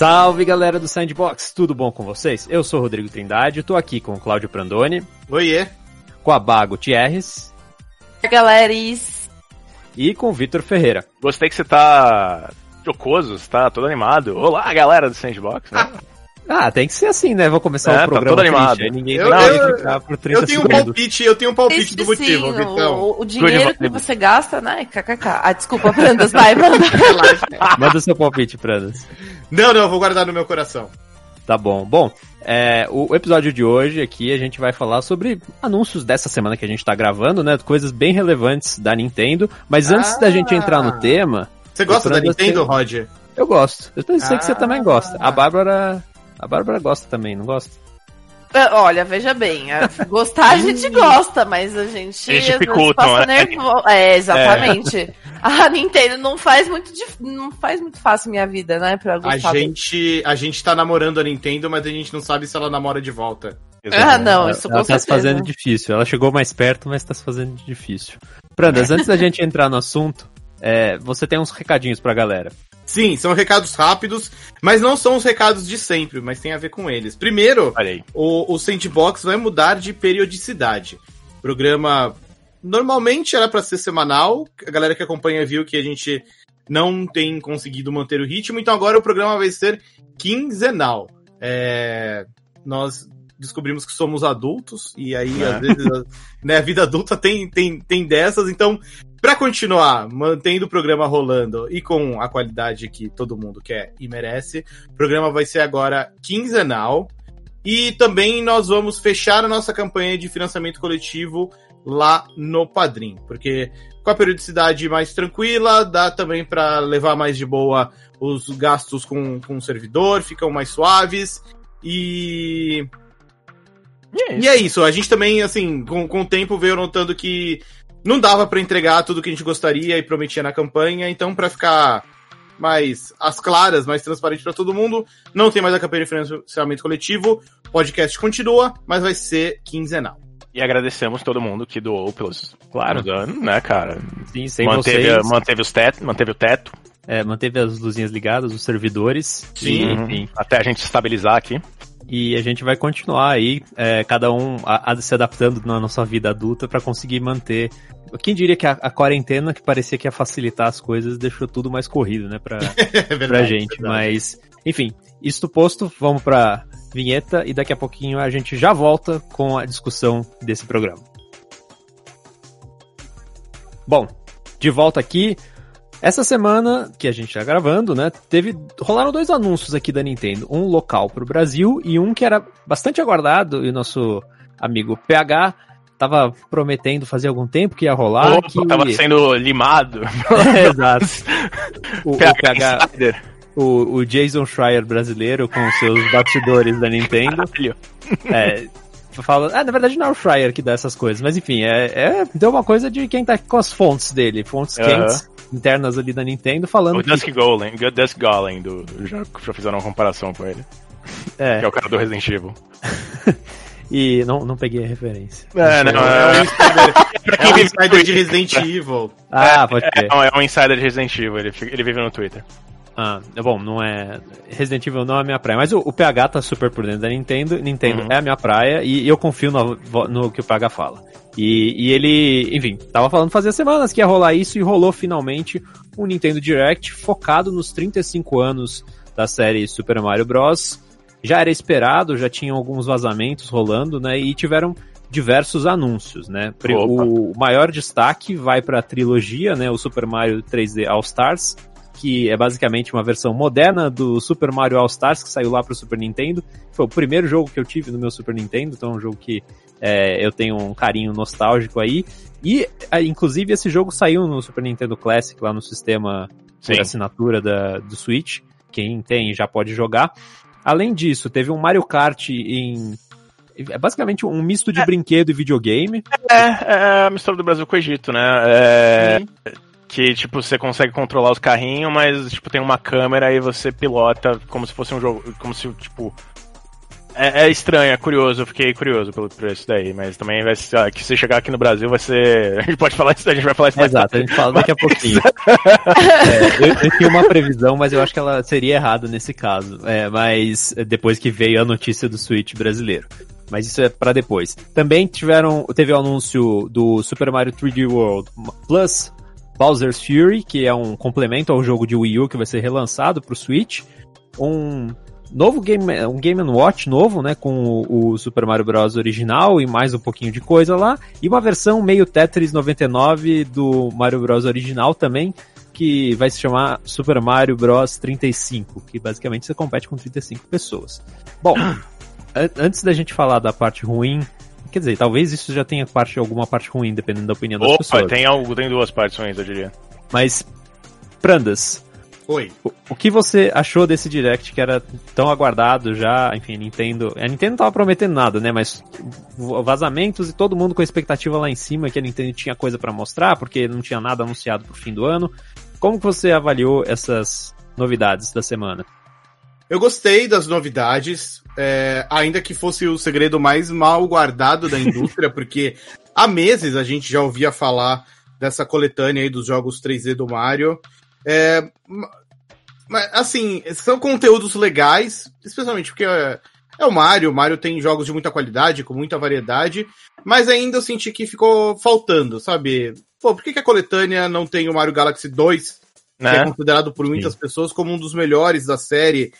Salve galera do Sandbox, tudo bom com vocês? Eu sou o Rodrigo Trindade, tô aqui com o Cláudio Prandoni. Oiê. Com a Bago Thierres. Galeris. E com o Vitor Ferreira. Gostei que você tá jocoso, você tá todo animado. Olá, galera do Sandbox. Né? Ah, tem que ser assim, né? Vou começar É, o tá programa todo animado. triste, ninguém Eu- vai eu- ficar por 30 Eu tenho um segundos. palpite, eu tenho um palpite do Triste, motivo, sim, Vitão. o, o dinheiro que você gasta, né? KKK. Ah, desculpa, Prandas, vai, manda. Manda o seu palpite, Prandas. Não, não, eu vou guardar no meu coração. Tá bom. Bom, é, o episódio de hoje aqui a gente vai falar sobre anúncios dessa semana que a gente tá gravando, né? Coisas bem relevantes da Nintendo. Mas antes da gente entrar no tema, Você gosta da Nintendo, tem- Roger? eu gosto. Eu sei que você Ah. também gosta. A Bárbara. A Bárbara gosta também, não gosta? Ah, Olha, veja bem, a- gostar a gente gosta, mas a gente. Eles dificultam, passa né? nervo- É, exatamente. A Nintendo não faz muito dif- não faz muito fácil minha vida, né? Pra A gostar. gente, a gente tá namorando a Nintendo, mas a gente não sabe se ela namora de volta. Ah, não, isso ela com tá se fazendo difícil. Ela chegou mais perto, mas tá se fazendo difícil. Prandas, antes da gente entrar no assunto, é, você tem uns recadinhos pra galera. Sim, são recados rápidos, mas não são os recados de sempre, mas tem a ver com eles. Primeiro, o, o Sandbox vai mudar de periodicidade. O programa normalmente era pra ser semanal. A galera que acompanha viu que a gente não tem conseguido manter o ritmo, então agora o programa vai ser quinzenal. É, nós descobrimos que somos adultos e aí É. às vezes a, né, a vida adulta tem, tem, tem dessas, então Pra continuar mantendo o programa rolando e com a qualidade que todo mundo quer e merece, o programa vai ser agora quinzenal. E também nós vamos fechar a nossa campanha de financiamento coletivo lá no Padrim, porque com a periodicidade mais tranquila, dá também para levar mais de boa os gastos com, com o servidor, ficam mais suaves. E E é e é isso, a gente também, assim, com, com o tempo veio notando que não dava pra entregar tudo que a gente gostaria e prometia na campanha, então pra ficar mais às claras, mais transparente pra todo mundo, não tem mais a campanha de financiamento coletivo, o podcast continua, mas vai ser quinzenal. E agradecemos todo mundo que doou pelos Claro. anos, né, cara? Sim, sem manteve, vocês. manteve, os teto, manteve o teto. É, manteve as luzinhas ligadas, os servidores. Sim. E, enfim. Até a gente estabilizar aqui. E a gente vai continuar aí, é, cada um a, a se adaptando na nossa vida adulta pra conseguir manter. Quem diria que a, a quarentena, que parecia que ia facilitar as coisas, deixou tudo mais corrido, né, pra, É verdade. pra gente. verdade. Mas, enfim, isto posto, vamos pra vinheta e daqui a pouquinho a gente já volta com a discussão desse programa. Bom, de volta aqui. Essa semana que a gente tá gravando, né, teve rolaram dois anúncios aqui da Nintendo, um local pro Brasil e um que era bastante aguardado e o nosso amigo PH tava prometendo fazer algum tempo que ia rolar, Opa, que tava sendo limado. Exato. O, o PH Insider. o, o Jason Schreier brasileiro com seus bastidores da Nintendo. Caralho. É, fala, ah, na verdade não é o Schreier que dá essas coisas, mas enfim, é, é deu uma coisa de quem tá com as fontes dele, fontes Aham. quentes internas ali da Nintendo falando O que Dusk Golem, o Dusk Golem, do, já, já fizeram uma comparação com ele. Que é é, o cara do Resident Evil. e não, não peguei a referência. É, não, É um é, insider, pra é quem um vive no insider de. Resident Evil. Ah, pode É, ser. não, é um insider de Resident Evil, ele, ele vive no Twitter. Ah, bom, não é. Resident Evil não é a minha praia, mas o, o PH tá super por dentro da Nintendo. Nintendo Uhum. é a minha praia e eu confio no, no que o PH fala. E, e ele, enfim, tava falando fazia semanas que ia rolar isso e rolou finalmente um Nintendo Direct focado nos 35 anos da série Super Mario Bros. Já era esperado, já tinham alguns vazamentos rolando, né? E tiveram diversos anúncios, né? Opa. O maior destaque vai para a trilogia, né? O Super Mario 3D All Stars, que é basicamente uma versão moderna do Super Mario All Stars, que saiu lá pro Super Nintendo. Foi o primeiro jogo que eu tive no meu Super Nintendo, então é um jogo que é, eu tenho um carinho nostálgico aí. E, ah, inclusive, esse jogo saiu no Super Nintendo Classic, lá no sistema Sim. por assinatura da, do Switch. Quem tem já pode jogar. Além disso, teve um Mario Kart em... É basicamente um misto de brinquedo e videogame. É, é a mistura do Brasil com o Egito, né? É, que, tipo, você consegue controlar os carrinhos, mas, tipo, tem uma câmera e você pilota como se fosse um jogo, como se, tipo, É, é estranho, é curioso, eu fiquei curioso pelo preço daí, mas também vai ser, ah, que se chegar aqui no Brasil vai ser. A gente pode falar isso, a gente vai falar isso mais Exato, a gente fala daqui a pouquinho. É, eu, eu tinha uma previsão, mas eu acho que ela seria errada nesse caso. É, mas depois que veio a notícia do Switch brasileiro. Mas isso é para depois. Também tiveram, teve o anúncio do Super Mario 3D World Plus Bowser's Fury, que é um complemento ao jogo de Wii U que vai ser relançado pro Switch. Um novo game, um Game Watch novo, né, com o, o, Super Mario Bros original e mais um pouquinho de coisa lá, e uma versão meio Tetris 99 do Mario Bros original também, que vai se chamar Super Mario Bros 35, que basicamente você compete com 35 pessoas. Bom, antes da gente falar da parte ruim, quer dizer, talvez isso já tenha parte, alguma parte ruim, dependendo da opinião das Opa, pessoas. tem algo, tem duas partes ruins, eu diria. Mas Prandas, Oi. O, o, que você achou desse Direct que era tão aguardado já? Enfim, Nintendo. A Nintendo não tava prometendo nada, né? Mas vazamentos e todo mundo com a expectativa lá em cima que a Nintendo tinha coisa para mostrar, porque não tinha nada anunciado pro fim do ano. Como que você avaliou essas novidades da semana? Eu gostei das novidades, é, ainda que fosse o segredo mais mal guardado da indústria, porque há meses a gente já ouvia falar dessa coletânea aí dos jogos 3D do Mario. É, mas, assim, são conteúdos legais, especialmente porque é, é o Mario. O Mario tem jogos de muita qualidade, com muita variedade, mas ainda eu senti que ficou faltando, sabe? Pô, por que, que a coletânea não tem o Mario Galaxy 2, né? que é considerado por muitas Sim. pessoas como um dos melhores da série?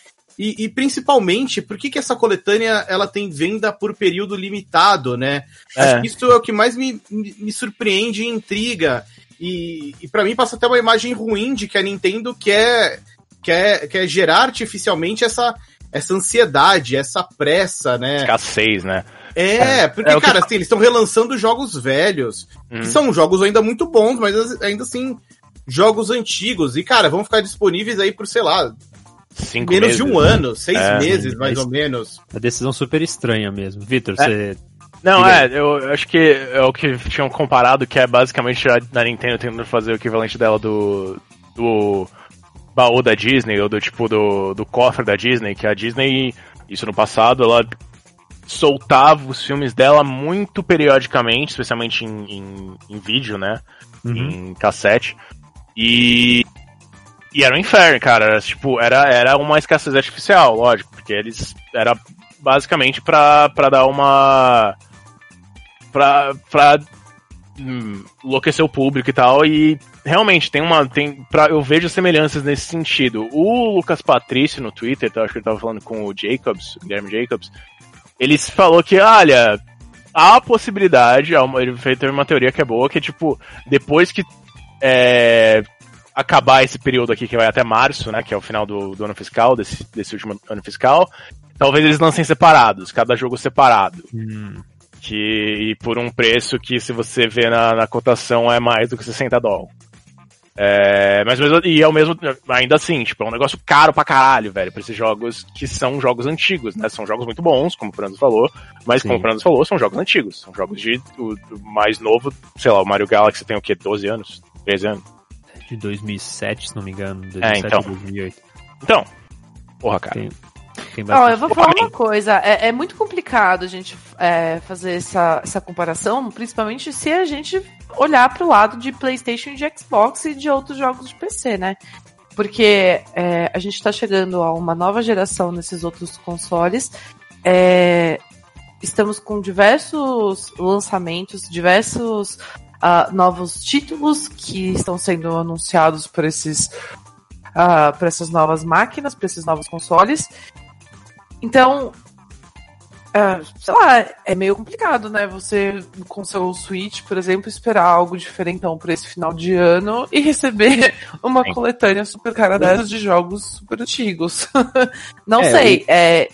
E, e, principalmente, por que, que essa coletânea ela tem venda por período limitado, né? É. Acho que isso é o que mais me, me, me surpreende e intriga. E, e para mim passa até uma imagem ruim de que a Nintendo quer quer, quer gerar artificialmente essa, essa ansiedade, essa pressa, né? Escassez, né? É, é porque, é, cara, que... assim, eles estão relançando jogos velhos, hum. que são jogos ainda muito bons, mas ainda assim, jogos antigos. E, cara, vão ficar disponíveis aí por, sei lá, Cinco menos meses, de um né? ano, seis é, meses, mais ou menos. A decisão super estranha mesmo. Vitor, é. você. Não, é, eu acho que é o que tinham comparado, que é basicamente a, a Nintendo tentando fazer o equivalente dela do. do baú da Disney, ou do tipo do, do cofre da Disney, que a Disney, isso no passado, ela soltava os filmes dela muito periodicamente, especialmente em, em, em vídeo, né? Uhum. Em cassete. E. E era um inferno, cara. Era, tipo, era, era uma escassez artificial, lógico, porque eles. Era basicamente pra, pra dar uma. pra. pra hum, enlouquecer o público e tal, e realmente tem uma. Tem, pra, eu vejo semelhanças nesse sentido. O Lucas Patrício no Twitter, eu acho que ele tava falando com o Jacobs, o Guilherme Jacobs, ele falou que, olha, há a possibilidade, ele fez uma teoria que é boa, que é tipo, depois que é, acabar esse período aqui que vai até março, né, que é o final do, do ano fiscal, desse, desse último ano fiscal, talvez eles lancem separados, cada jogo separado. Hum. Que, e por um preço que, se você vê na, na cotação, é mais do que 60 dólares. É, mas e é o mesmo, ainda assim, tipo, é um negócio caro pra caralho, velho, pra esses jogos que são jogos antigos, né? São jogos muito bons, como o Fernando falou, mas Sim. como o Fernando falou, são jogos antigos. São jogos de o, mais novo, sei lá, o Mario Galaxy tem o quê? 12 anos? 13 anos? De 2007, se não me engano, 2007 é, então. 2008. Então, porra, cara. Tem, Ó, eu vou falar uma coisa. É, é muito complicado a gente é, fazer essa, essa comparação, principalmente se a gente olhar para o lado de PlayStation, de Xbox e de outros jogos de PC, né? Porque é, a gente está chegando a uma nova geração nesses outros consoles. É, estamos com diversos lançamentos, diversos uh, novos títulos que estão sendo anunciados por esses uh, para essas novas máquinas, para esses novos consoles. Então, é, sei lá, é meio complicado, né? Você, com seu Switch, por exemplo, esperar algo diferentão para esse final de ano e receber uma Sim. coletânea super cara dessas de jogos super antigos. Não é, sei, é...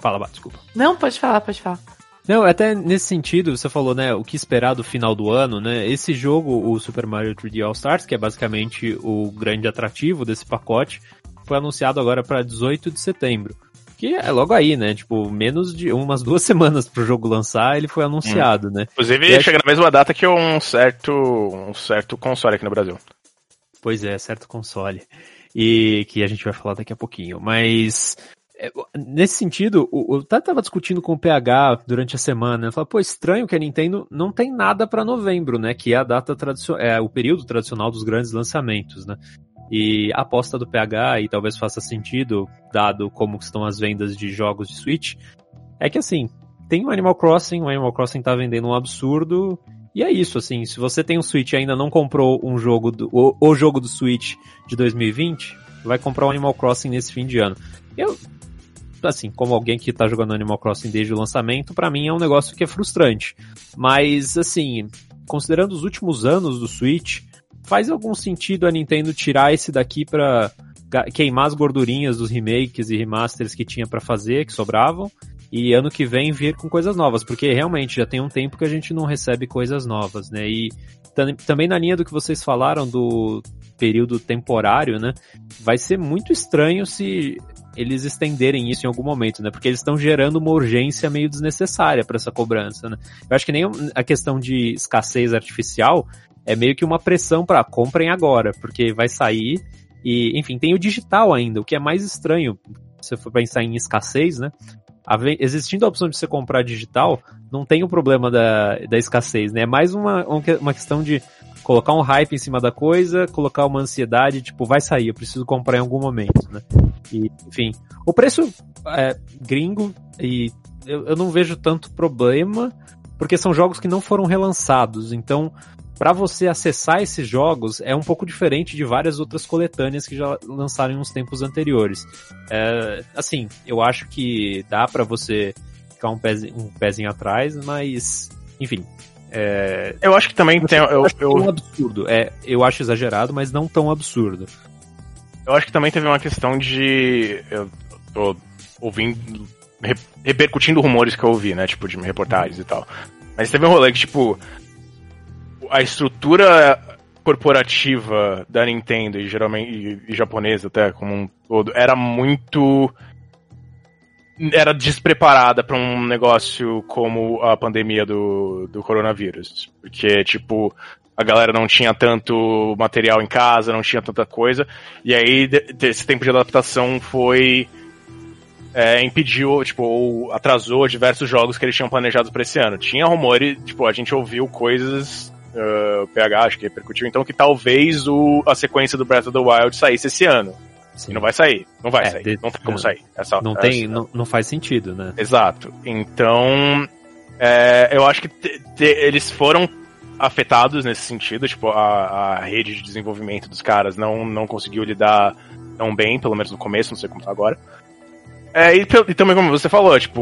Fala, Bá, desculpa. Não, pode falar, pode falar. Não, até nesse sentido, você falou, né, o que esperar do final do ano, né? Esse jogo, o Super Mario 3D All Stars, que é basicamente o grande atrativo desse pacote, foi anunciado agora para 18 de setembro. Que é logo aí, né? Tipo, menos de umas duas semanas pro jogo lançar, ele foi anunciado, hum. né? Inclusive, e chega acho... na mesma data que um certo, um certo console aqui no Brasil. Pois é, certo console. E que a gente vai falar daqui a pouquinho. Mas nesse sentido, eu até tava discutindo com o PH durante a semana. Falei, pô, estranho que a Nintendo não tem nada para novembro, né? Que é a data tradicional, é o período tradicional dos grandes lançamentos, né? E a aposta do PH, e talvez faça sentido, dado como estão as vendas de jogos de Switch, é que assim, tem o Animal Crossing, o Animal Crossing tá vendendo um absurdo, e é isso, assim, se você tem um Switch e ainda não comprou um jogo, do, o, o jogo do Switch de 2020, vai comprar o Animal Crossing nesse fim de ano. Eu, assim, como alguém que tá jogando Animal Crossing desde o lançamento, para mim é um negócio que é frustrante. Mas, assim, considerando os últimos anos do Switch, faz algum sentido a Nintendo tirar esse daqui pra queimar as gordurinhas dos remakes e remasters que tinha para fazer, que sobravam, e ano que vem vir com coisas novas, porque realmente já tem um tempo que a gente não recebe coisas novas, né? E também na linha do que vocês falaram do período temporário, né? Vai ser muito estranho se eles estenderem isso em algum momento, né? Porque eles estão gerando uma urgência meio desnecessária para essa cobrança, né? Eu acho que nem a questão de escassez artificial é meio que uma pressão para comprem agora, porque vai sair e, enfim, tem o digital ainda, o que é mais estranho se for pensar em escassez, né? existindo a opção de você comprar digital, não tem o problema da, da escassez, né? É mais uma, uma questão de colocar um hype em cima da coisa, colocar uma ansiedade, tipo, vai sair, eu preciso comprar em algum momento, né? E, enfim, o preço é gringo e eu, eu não vejo tanto problema, porque são jogos que não foram relançados, então para você acessar esses jogos é um pouco diferente de várias outras coletâneas que já lançaram em uns tempos anteriores. É, assim, eu acho que dá para você ficar um pezinho, um pezinho atrás, mas, enfim. É, eu acho que também tem. Eu, eu, eu... um absurdo. É, eu acho exagerado, mas não tão absurdo. Eu acho que também teve uma questão de. Eu tô ouvindo. repercutindo rumores que eu ouvi, né? Tipo, de reportagens e tal. Mas teve um rolê que, tipo, a estrutura corporativa da Nintendo e geralmente e, e japonesa até como um todo era muito era despreparada para um negócio como a pandemia do, do coronavírus. Porque, tipo, a galera não tinha tanto material em casa, não tinha tanta coisa. E aí, esse tempo de adaptação foi. É, impediu, tipo, ou atrasou diversos jogos que eles tinham planejado para esse ano. Tinha rumores, tipo, a gente ouviu coisas uh, PH, acho que repercutiu, então que talvez o, a sequência do Breath of the Wild saísse esse ano. Sim. E não vai sair. Não vai é, sair. De... Não tem como não, sair. É só, não, é tem, não, não faz sentido, né? Exato. Então, é, eu acho que te, te, eles foram afetados nesse sentido. Tipo, a, a rede de desenvolvimento dos caras não, não conseguiu lidar tão bem, pelo menos no começo, não sei como tá agora. É, e, e, também, como você falou, tipo,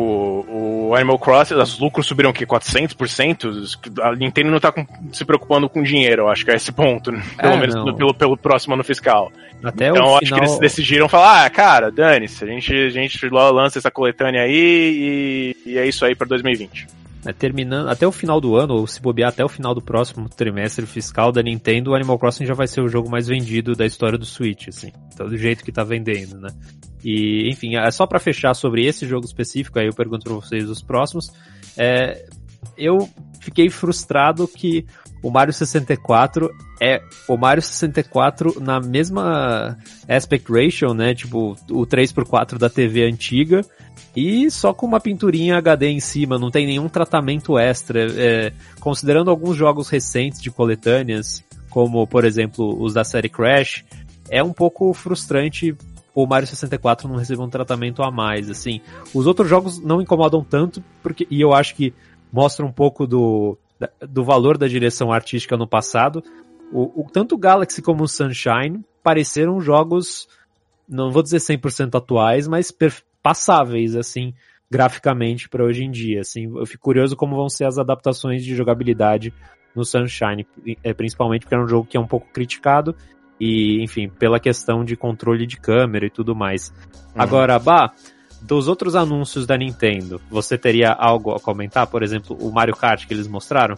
o Animal Crossing, os lucros subiram o quê? 400%? A Nintendo não tá com, se preocupando com dinheiro, eu acho que é esse ponto, né? pelo é, menos no, pelo, pelo próximo ano fiscal. Até então, eu acho final... que eles decidiram falar, ah, cara, dane-se, a gente, a gente lança essa coletânea aí e, e é isso aí pra 2020 né, terminando até o final do ano, ou se bobear até o final do próximo trimestre fiscal da Nintendo, o Animal Crossing já vai ser o jogo mais vendido da história do Switch, assim. Então, do jeito que tá vendendo, né? E, enfim, é só para fechar sobre esse jogo específico, aí eu pergunto pra vocês os próximos. É, eu fiquei frustrado que o Mario 64 é o Mario 64 na mesma aspect ratio, né? Tipo, o 3x4 da TV antiga, e só com uma pinturinha HD em cima, não tem nenhum tratamento extra. É, considerando alguns jogos recentes de coletâneas, como por exemplo os da série Crash, é um pouco frustrante o Mario 64 não receber um tratamento a mais, assim. Os outros jogos não incomodam tanto, porque, e eu acho que mostra um pouco do, do valor da direção artística no passado. O, o, tanto o Galaxy como o Sunshine pareceram jogos, não vou dizer 100% atuais, mas passáveis, assim, graficamente para hoje em dia. Assim, eu fico curioso como vão ser as adaptações de jogabilidade no Sunshine, é, principalmente porque é um jogo que é um pouco criticado e, enfim, pela questão de controle de câmera e tudo mais. Uhum. Agora, Bah, dos outros anúncios da Nintendo, você teria algo a comentar? Por exemplo, o Mario Kart que eles mostraram?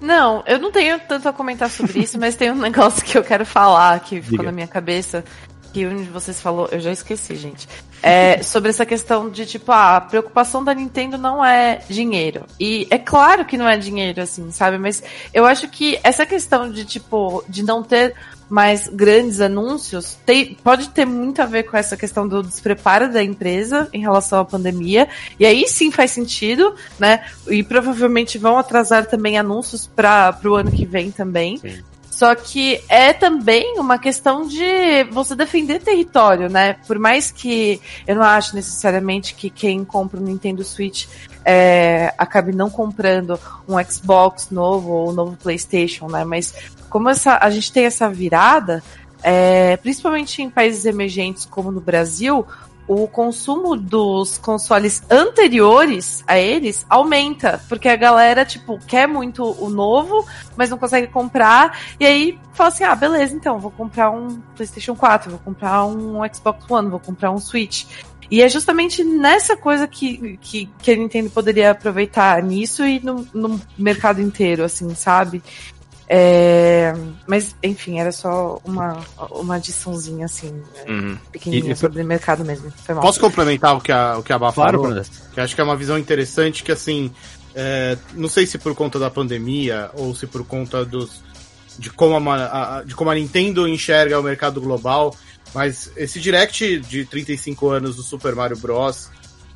Não, eu não tenho tanto a comentar sobre isso, mas tem um negócio que eu quero falar que ficou Diga. na minha cabeça que um de vocês falou, eu já esqueci, gente. É, sobre essa questão de, tipo, ah, a preocupação da Nintendo não é dinheiro. E é claro que não é dinheiro, assim, sabe? Mas eu acho que essa questão de, tipo, de não ter mais grandes anúncios tem, pode ter muito a ver com essa questão do despreparo da empresa em relação à pandemia. E aí sim faz sentido, né? E provavelmente vão atrasar também anúncios para o ano que vem também. Sim. Só que é também uma questão de você defender território, né? Por mais que eu não acho necessariamente que quem compra um Nintendo Switch é, acabe não comprando um Xbox novo ou um novo PlayStation, né? Mas como essa, a gente tem essa virada, é, principalmente em países emergentes como no Brasil, o consumo dos consoles anteriores a eles aumenta, porque a galera, tipo, quer muito o novo, mas não consegue comprar, e aí fala assim, ah, beleza, então, vou comprar um PlayStation 4, vou comprar um Xbox One, vou comprar um Switch. E é justamente nessa coisa que, que, que a Nintendo poderia aproveitar nisso e no, no mercado inteiro, assim, sabe? É, mas, enfim, era só uma, uma adiçãozinha, assim, uhum. pequenininha e, sobre o mercado mesmo. Posso complementar o que a, o que a Bá claro, falou? Que acho que é uma visão interessante que, assim, é, não sei se por conta da pandemia ou se por conta dos, de, como a, a, de como a Nintendo enxerga o mercado global, mas esse direct de 35 anos do Super Mario Bros.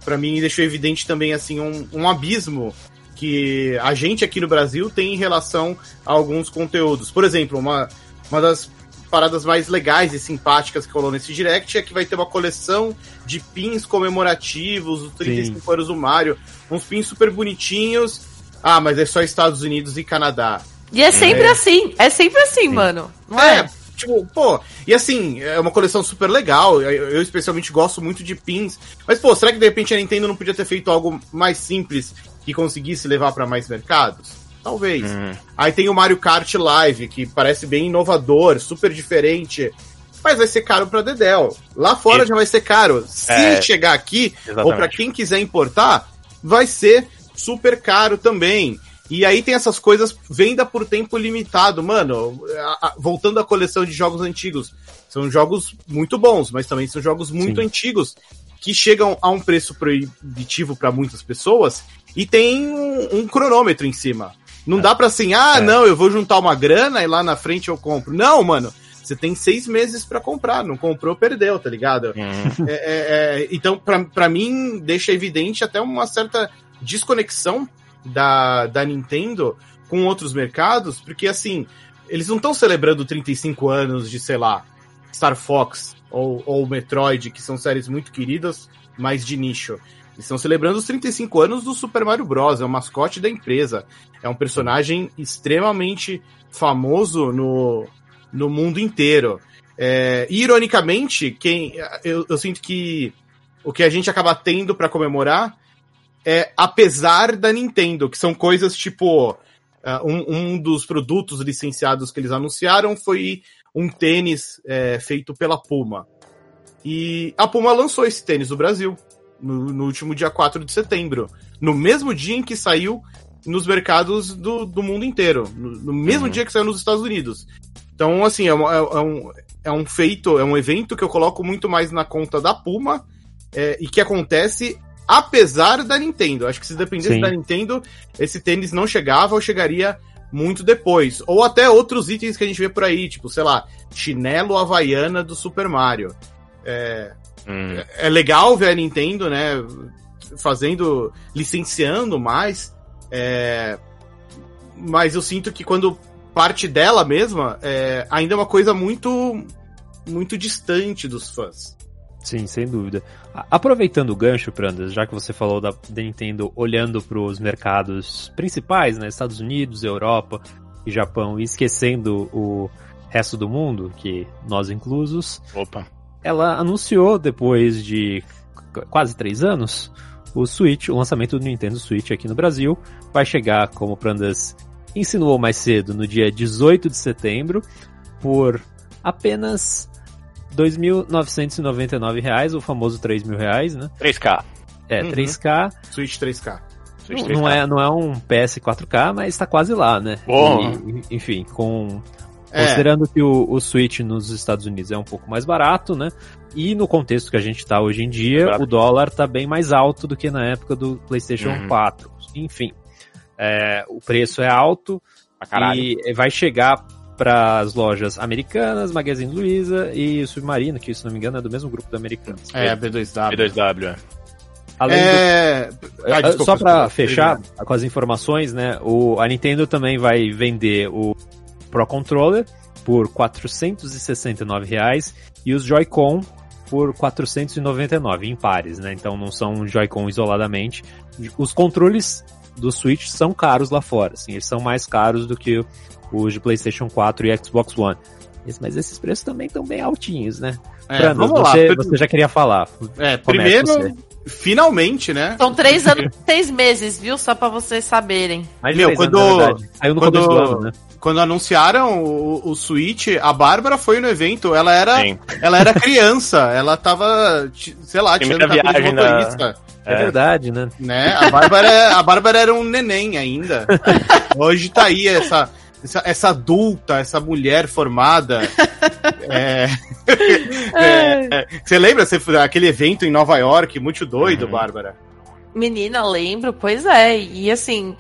para mim deixou evidente também assim um, um abismo que a gente aqui no Brasil tem em relação a alguns conteúdos. Por exemplo, uma, uma das paradas mais legais e simpáticas que rolou nesse direct é que vai ter uma coleção de pins comemorativos dos 35 Sim. anos do Mario, uns pins super bonitinhos. Ah, mas é só Estados Unidos e Canadá. E é sempre é. assim, é sempre assim, Sim. mano. Não é? é? Tipo, pô, e assim, é uma coleção super legal. Eu, eu, especialmente gosto muito de pins. Mas, pô, será que de repente a Nintendo não podia ter feito algo mais simples que conseguisse levar para mais mercados? Talvez. Uhum. Aí tem o Mario Kart Live, que parece bem inovador, super diferente. Mas vai ser caro para Dedel. Lá fora e... já vai ser caro. Se é... chegar aqui, Exatamente. ou para quem quiser importar, vai ser super caro também. E aí tem essas coisas, venda por tempo limitado. Mano, a, a, voltando à coleção de jogos antigos, são jogos muito bons, mas também são jogos muito Sim. antigos que chegam a um preço proibitivo para muitas pessoas e tem um, um cronômetro em cima. Não é. dá pra assim, ah, é. não, eu vou juntar uma grana e lá na frente eu compro. Não, mano. Você tem seis meses para comprar, não comprou, perdeu, tá ligado? Uhum. É, é, é, então, para mim, deixa evidente até uma certa desconexão da, da Nintendo com outros mercados, porque assim, eles não estão celebrando 35 anos de, sei lá, Star Fox ou, ou Metroid, que são séries muito queridas, mas de nicho. Estão celebrando os 35 anos do Super Mario Bros. É o mascote da empresa. É um personagem extremamente famoso no, no mundo inteiro. É, ironicamente, quem eu, eu, sinto que o que a gente acaba tendo para comemorar é apesar da Nintendo, que são coisas tipo uh, um, um, dos produtos licenciados que eles anunciaram foi um tênis é, feito pela Puma. E a Puma lançou esse tênis no Brasil no, no, último dia 4 de setembro. No mesmo dia em que saiu nos mercados do, do mundo inteiro. No, no mesmo uhum. dia que saiu nos Estados Unidos. Então, assim, é, é, é, um, é um feito, é um evento que eu coloco muito mais na conta da Puma é, e que acontece apesar da Nintendo. Acho que se dependesse Sim. da Nintendo, esse tênis não chegava ou chegaria muito depois. Ou até outros itens que a gente vê por aí, tipo, sei lá, chinelo havaiana do Super Mario. É, Hum. É, legal ver a Nintendo, né? Fazendo, licenciando mais. É, mas eu sinto que quando parte dela mesma, é, ainda é uma coisa muito, muito distante dos fãs. Sim, sem dúvida. Aproveitando o gancho, Prandas, já que você falou da, da Nintendo olhando para os mercados principais, né, Estados Unidos, Europa e Japão, e esquecendo o resto do mundo, que nós inclusos. Opa ela anunciou depois de quase três anos o Switch, o lançamento do Nintendo Switch aqui no Brasil. Vai chegar, como o Prandas insinuou mais cedo, no dia 18 de setembro, por apenas R$ 2.999, o famoso R$ 3.000, né? 3K. É, uhum. 3K. Switch 3K. Switch 3K. Não, é, não é um PS 4K, mas está quase lá, né? Bom. E, enfim, com É. Considerando que o, o Switch nos Estados Unidos é um pouco mais barato, né? E no contexto que a gente está hoje em dia, o dólar está bem mais alto do que na época do PlayStation uhum. 4. Enfim, é, o preço é alto e vai chegar para as lojas americanas, Magazine Luiza e Submarino, que se não me engano é do mesmo grupo do Americanos. É, B2W. B2W, é. Além é... do... ah, desculpa, Só para fechar com as informações, né? O, a Nintendo também vai vender o Pro Controller por 469 reais e os Joy-Con por 499 em pares, né? Então não são Joy-Con isoladamente. Os controles do Switch são caros lá fora, assim, eles são mais caros do que os de PlayStation 4 e Xbox One. Mas esses preços também estão bem altinhos, né? É, Brando, vamos você, lá. você já queria falar. É, primeiro, finalmente, né? São três anos seis meses, viu? Só pra vocês saberem. Mas, Meu, quando... Anos, Saiu no quando... começo do ano, né? quando anunciaram o, o Switch, a Bárbara foi no evento, ela era, ela era criança, ela tava, sei lá, tirando viagem de motorista. É. é verdade, né? né? A, Bárbara, a Bárbara era um neném ainda. Hoje tá aí essa, essa, essa adulta, essa mulher formada. é, é, é, você lembra você, aquele evento em Nova York, muito doido, uhum. Bárbara? Menina, lembro, pois é. E assim,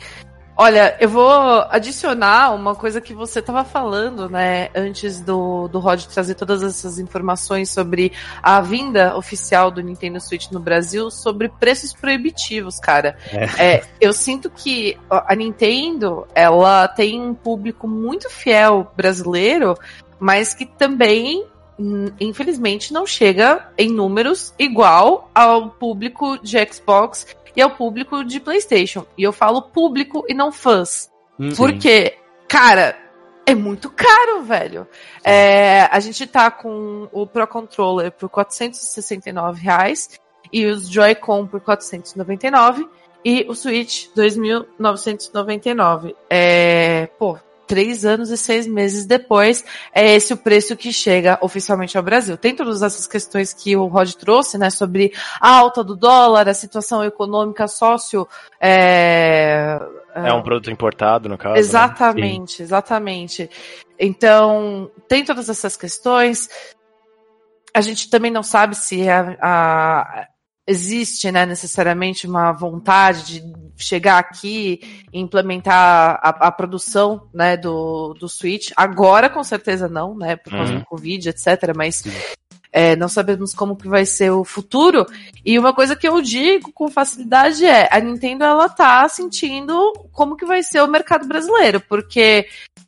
Olha, eu vou adicionar uma coisa que você estava falando, né, antes do, do Rod trazer todas essas informações sobre a vinda oficial do Nintendo Switch no Brasil, sobre preços proibitivos, cara. É. É, eu sinto que a Nintendo, ela tem um público muito fiel brasileiro, mas que também hum, infelizmente não chega em números igual ao público de Xbox e ao público de PlayStation. E eu falo público e não fãs. Hum, porque, cara, é muito caro, velho. É, a gente tá com o Pro Controller por 469 reais e os Joy-Con por 499 e o Switch 2.999. É, pô, três anos e seis meses depois, é esse o preço que chega oficialmente ao Brasil. Tem todas essas questões que o Rod trouxe, né, sobre a alta do dólar, a situação econômica sócio, é, é um produto importado, no caso. Né? Exatamente, né? exatamente. Então, tem todas essas questões. A gente também não sabe se a, a existe né, necessariamente uma vontade de chegar aqui e implementar a, a, produção né, do, do Switch. Agora, com certeza não, né? Por causa uhum. do Covid, etc. Mas é, não sabemos como que vai ser o futuro. E uma coisa que eu digo com facilidade é a Nintendo ela tá sentindo como que vai ser o mercado brasileiro, porque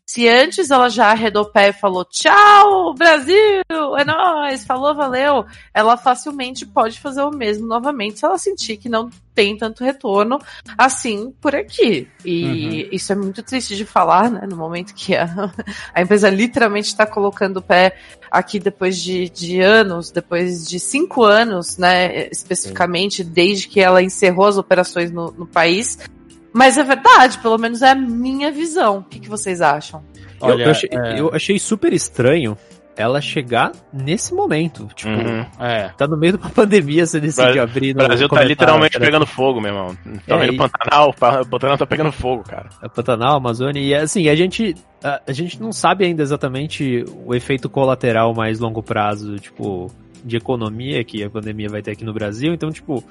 se antes ela já arredou o pé e falou tchau, Brasil, é nóis, falou, valeu, ela facilmente pode fazer o mesmo novamente se ela sentir que não tem tanto retorno assim por aqui. E uhum. isso é muito triste de falar, né? No momento que a, a empresa literalmente está colocando o pé aqui depois de, de anos, depois de cinco anos, né? Especificamente, desde que ela encerrou as operações no, no país mas é verdade, pelo menos é a minha visão. O que, que vocês acham? Olha, eu, achei, é... eu achei super estranho ela chegar nesse momento. Tipo, uhum. é. tá no meio de uma pandemia, você decide abrir no. O Brasil tá literalmente pegando fogo, meu irmão. Tá é, vendo e... Pantanal, o Pantanal tá pegando fogo, cara. É Pantanal, Amazônia, e assim, a gente. A, a, gente não sabe ainda exatamente o efeito colateral mais longo prazo, tipo, de economia que a pandemia vai ter aqui no Brasil. Então, tipo,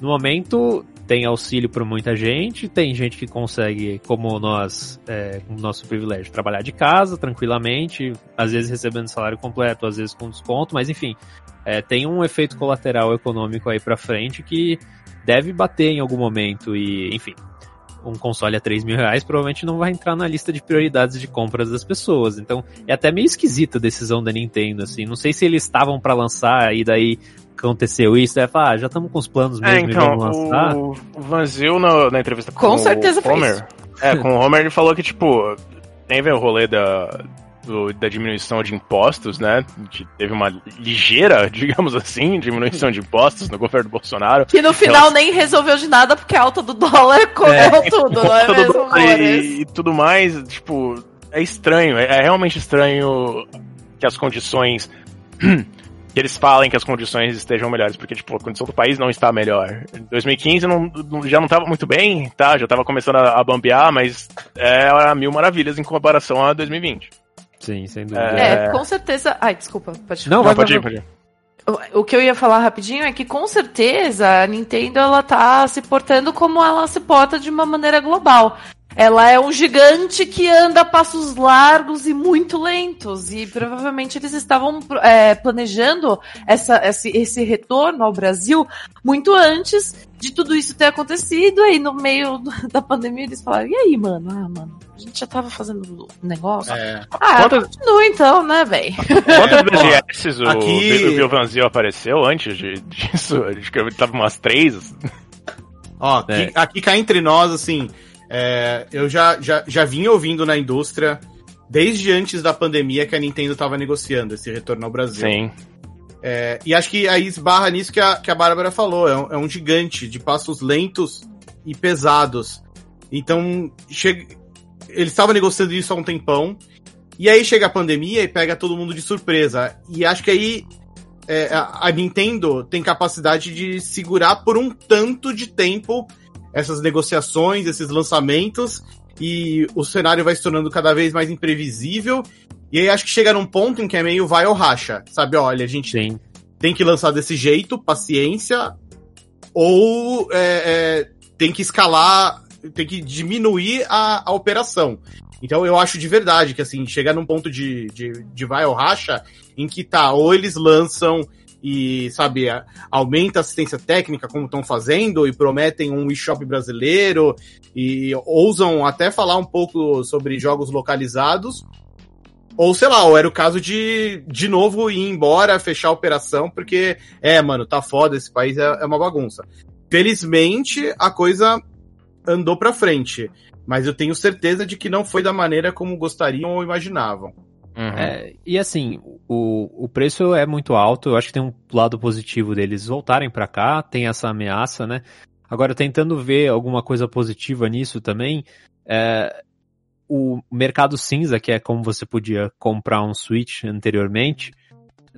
no momento tem auxílio para muita gente, tem gente que consegue, como nós, é, com o nosso privilégio, trabalhar de casa tranquilamente, às vezes recebendo salário completo, às vezes com desconto, mas enfim, é, tem um efeito colateral econômico aí para frente que deve bater em algum momento e, enfim, um console a 3 mil reais provavelmente não vai entrar na lista de prioridades de compras das pessoas. Então é até meio esquisita a decisão da Nintendo, assim. Não sei se eles estavam para lançar e daí aconteceu isso, é falar, ah, já estamos com os planos é, mesmo é, então, vamos lançar. O, o Vanzil na, na entrevista com, com certeza o Homer. É, com o Homer ele falou que, tipo, tem o rolê da, do, da diminuição de impostos, né? Teve uma ligeira, digamos assim, diminuição de impostos no governo Bolsonaro. Que no final nem resolveu de nada porque a alta do dólar comeu é, tudo, não é mesmo, e, e, tudo mais, tipo, é estranho, é, é realmente estranho que as condições que eles falem que as condições estejam melhores, porque, tipo, a condição do país não está melhor. Em 2015 não, já não estava muito bem, tá? Já estava começando a, a bambear, mas é mil maravilhas em comparação a 2020. Sim, sem dúvida. É, com certeza. Ai, desculpa, pode Não, Não, vai, pode ir, pode ir. O- O que eu ia falar rapidinho é que com certeza a Nintendo ela tá se portando como ela se porta de uma maneira global. Ela é um gigante que anda a passos largos e muito lentos. E provavelmente eles estavam é, planejando essa, esse, esse retorno ao Brasil muito antes de tudo isso ter acontecido. Aí no meio da pandemia eles falaram: e aí, mano? Ah, mano, a gente já tava fazendo negócio. É, Ah, Quantas- continua então, né, velho? Quantas BGS o, aqui- o Bilvanzio apareceu antes de- disso? Acho que tava umas três. Ó, aqui, É. aqui cá entre nós, assim, é, eu já, já, já vinha ouvindo na indústria desde antes da pandemia que a Nintendo tava negociando esse retorno ao Brasil. Sim. É, e acho que aí esbarra nisso que a, que a Bárbara falou. É um, é um gigante de passos lentos e pesados. Então, chega, eles estavam negociando isso há um tempão. E aí chega a pandemia e pega todo mundo de surpresa. E acho que aí é, a, a Nintendo tem capacidade de segurar por um tanto de tempo essas negociações, esses lançamentos. E o cenário vai se tornando cada vez mais imprevisível. E aí acho que chega num ponto em que é meio vai ou racha. Sabe, olha, a gente Sim. tem que lançar desse jeito, paciência, ou é, é, tem que escalar, tem que diminuir a, a operação. Então eu acho de verdade que assim, chegar num ponto de, de, de vai ou racha, em que tá, ou eles lançam e, sabe, aumenta a assistência técnica, como estão fazendo, e prometem um eShop brasileiro, e ousam até falar um pouco sobre jogos localizados, ou sei lá, ou era o caso de, de novo, ir embora, fechar a operação, porque, é, mano, tá foda, esse país é, é uma bagunça. Felizmente, a coisa andou pra frente. Mas eu tenho certeza de que não foi da maneira como gostariam ou imaginavam. Uhum. É, e assim, o, o preço é muito alto, eu acho que tem um lado positivo deles voltarem pra cá, tem essa ameaça, né? Agora, tentando ver alguma coisa positiva nisso também, é, o mercado cinza, que é como você podia comprar um Switch anteriormente,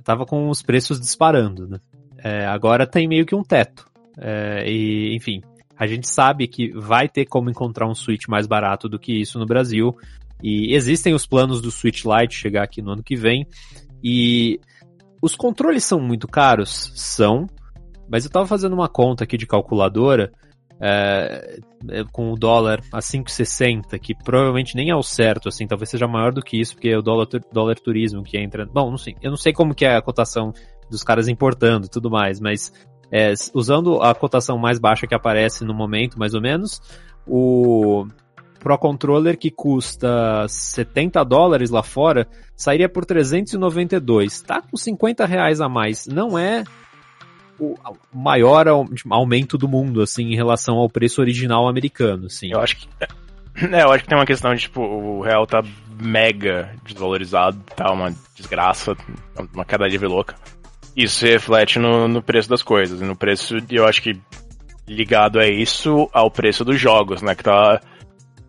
tava com os preços disparando, né? É, agora tem meio que um teto. É, e, enfim, a gente sabe que vai ter como encontrar um Switch mais barato do que isso no Brasil. E existem os planos do Switch Lite chegar aqui no ano que vem. E os controles são muito caros? São. Mas eu tava fazendo uma conta aqui de calculadora é, é, com o dólar a 5,60, que provavelmente nem é o certo, assim, talvez seja maior do que isso, porque é o dólar, dólar turismo que entra. Bom, não sei, eu não sei como que é a cotação dos caras importando e tudo mais, mas é, usando a cotação mais baixa que aparece no momento, mais ou menos, o Pro Controller que custa 70 dólares lá fora sairia por 392. Tá com 50 reais a mais. Não é o maior au- aumento do mundo, assim, em relação ao preço original americano, assim. Eu acho que. É, eu acho que tem uma questão de, tipo, o real tá mega desvalorizado, tá uma desgraça, uma queda livre louca. Isso reflete no, no preço das coisas, no preço, eu acho que ligado a isso, ao preço dos jogos, né, que tá,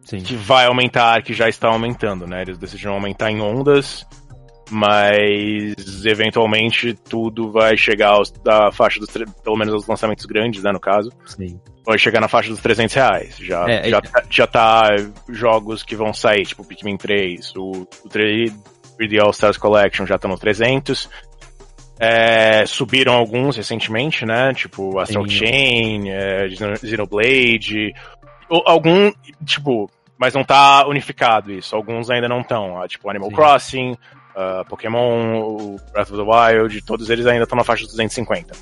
Sim. que vai aumentar, que já está aumentando, né, eles decidiram aumentar em ondas, mas eventualmente tudo vai chegar aos, da faixa dos, pelo menos os lançamentos grandes, né, no caso, Sim. vai chegar na faixa dos 300 reais. Já, É, já, é- tá- já tá jogos que vão sair, tipo Pikmin 3, o, o 3D 3D All Stars Collection já tá no 300. É, subiram alguns recentemente, né? Tipo Astral Sim. Chain, é, Xeno- Xenoblade. Algum, tipo, mas não tá unificado isso. Alguns ainda não estão. Tipo Animal Sim. Crossing, ah, Pokémon, Breath of the Wild, todos eles ainda estão na faixa dos 250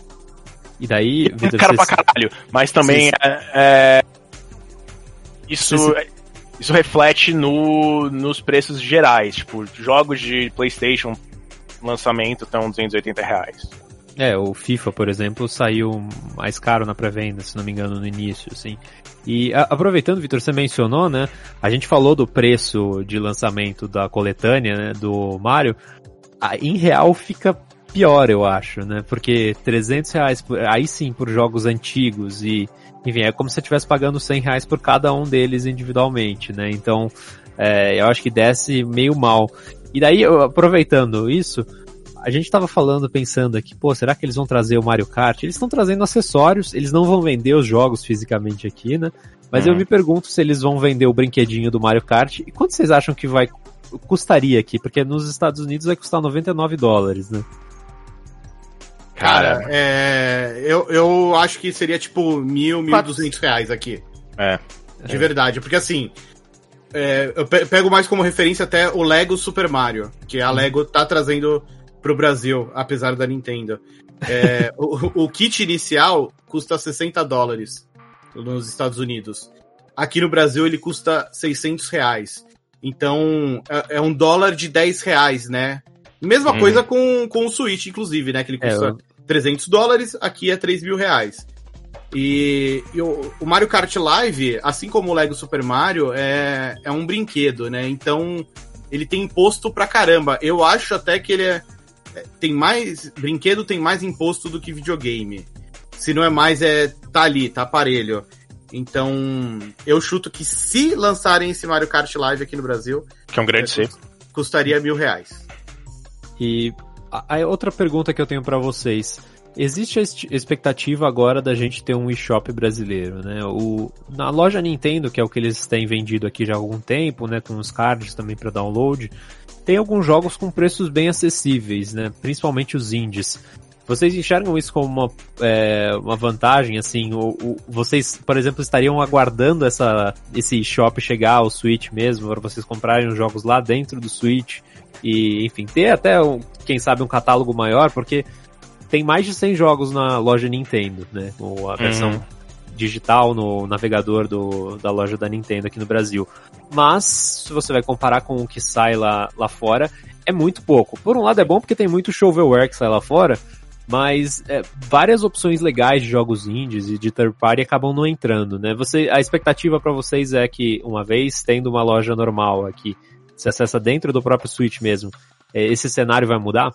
E daí, é Vitor, caro você- pra caralho, mas também é, é- isso, Sim, isso reflete no, nos preços gerais, tipo, jogos de Playstation lançamento estão 280 reais. É, o FIFA, por exemplo, saiu mais caro na pré-venda, se não me engano, no início, assim. E a- aproveitando, Vitor, você mencionou, né? A gente falou do preço de lançamento da coletânea, né, do Mario. Ah, Em real fica pior, eu acho, né? Porque 300 reais, por- aí sim, por jogos antigos e, enfim, é como se você estivesse pagando 100 reais por cada um deles individualmente, né? Então, é, eu acho que desce meio mal. E daí, aproveitando isso, a gente tava falando, pensando aqui, pô, será que eles vão trazer o Mario Kart? Eles estão trazendo acessórios, eles não vão vender os jogos fisicamente aqui, né? Mas eu Uhum. me pergunto se eles vão vender o brinquedinho do Mario Kart. E quanto vocês acham que vai custaria aqui? Porque nos Estados Unidos vai custar 99 dólares, né? Cara, é, eu, eu acho que seria tipo mil, mil duzentos reais aqui. É. De verdade, porque assim, é, eu pego mais como referência até o Lego Super Mario, que a Lego tá trazendo pro Brasil, apesar da Nintendo. É, o, o kit inicial custa 60 dólares nos Estados Unidos. Aqui no Brasil ele custa 600 reais. Então é, é um dólar de 10 reais, né? Mesma uhum. coisa com, com o Switch, inclusive, né? Que ele custa é, eu... 300 dólares, aqui é 3 mil reais. E, e o, o, Mario Kart Live, assim como o Lego Super Mario, é, é um brinquedo, né? Então ele tem imposto pra caramba. Eu acho até que ele é, é, tem mais. Brinquedo tem mais imposto do que videogame. Se não é mais, é. tá ali, tá aparelho. Então, eu chuto que se lançarem esse Mario Kart Live aqui no Brasil. Que é um grande é, Custaria mil reais. E a, a outra pergunta que eu tenho para vocês. Existe a expectativa agora da gente ter um eShop brasileiro, né? O, na loja Nintendo, que é o que eles têm vendido aqui já há algum tempo, né? Com os cards também para download, tem alguns jogos com preços bem acessíveis, né? Principalmente os indies. Vocês enxergam isso como uma, é, uma vantagem, assim? Ou, ou, vocês, por exemplo, estariam aguardando essa, esse shop chegar ao Switch mesmo, para vocês comprarem os jogos lá dentro do Switch e, enfim, ter até, um, quem sabe, um catálogo maior, porque tem mais de 100 jogos na loja Nintendo, né? Ou a versão uhum. Digital no navegador do, da loja da Nintendo aqui no Brasil. Mas, se você vai comparar com o que sai lá, lá fora, é muito pouco. Por um lado é bom porque tem muito shovelware que sai lá fora, mas é, várias opções legais de jogos indies e de third party acabam não entrando, né? Você, a expectativa para vocês é que, uma vez tendo uma loja normal aqui, se acessa dentro do próprio Switch mesmo, é, esse cenário vai mudar?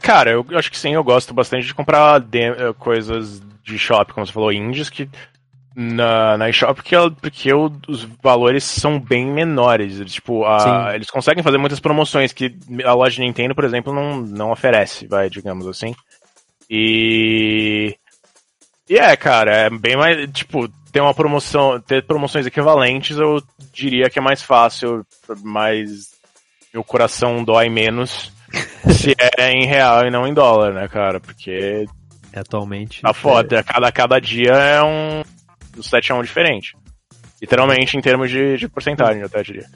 Cara, eu acho que sim, eu gosto bastante de comprar eh, coisas de shop, como você falou, indies, que na, na eShop porque, porque os valores são bem menores. Tipo, a, eles conseguem fazer muitas promoções que a loja de Nintendo, por exemplo, não, não oferece, vai, digamos assim. E. E é, cara, é bem mais. Tipo, ter uma promoção. Ter promoções equivalentes, eu diria que é mais fácil, mais. Meu coração dói menos se é em real e não em dólar, né, cara? Porque. Atualmente. Tá foda. É... Cada, cada dia é um do 7 a 1 diferente. Literalmente em termos de, de porcentagem, eu até diria.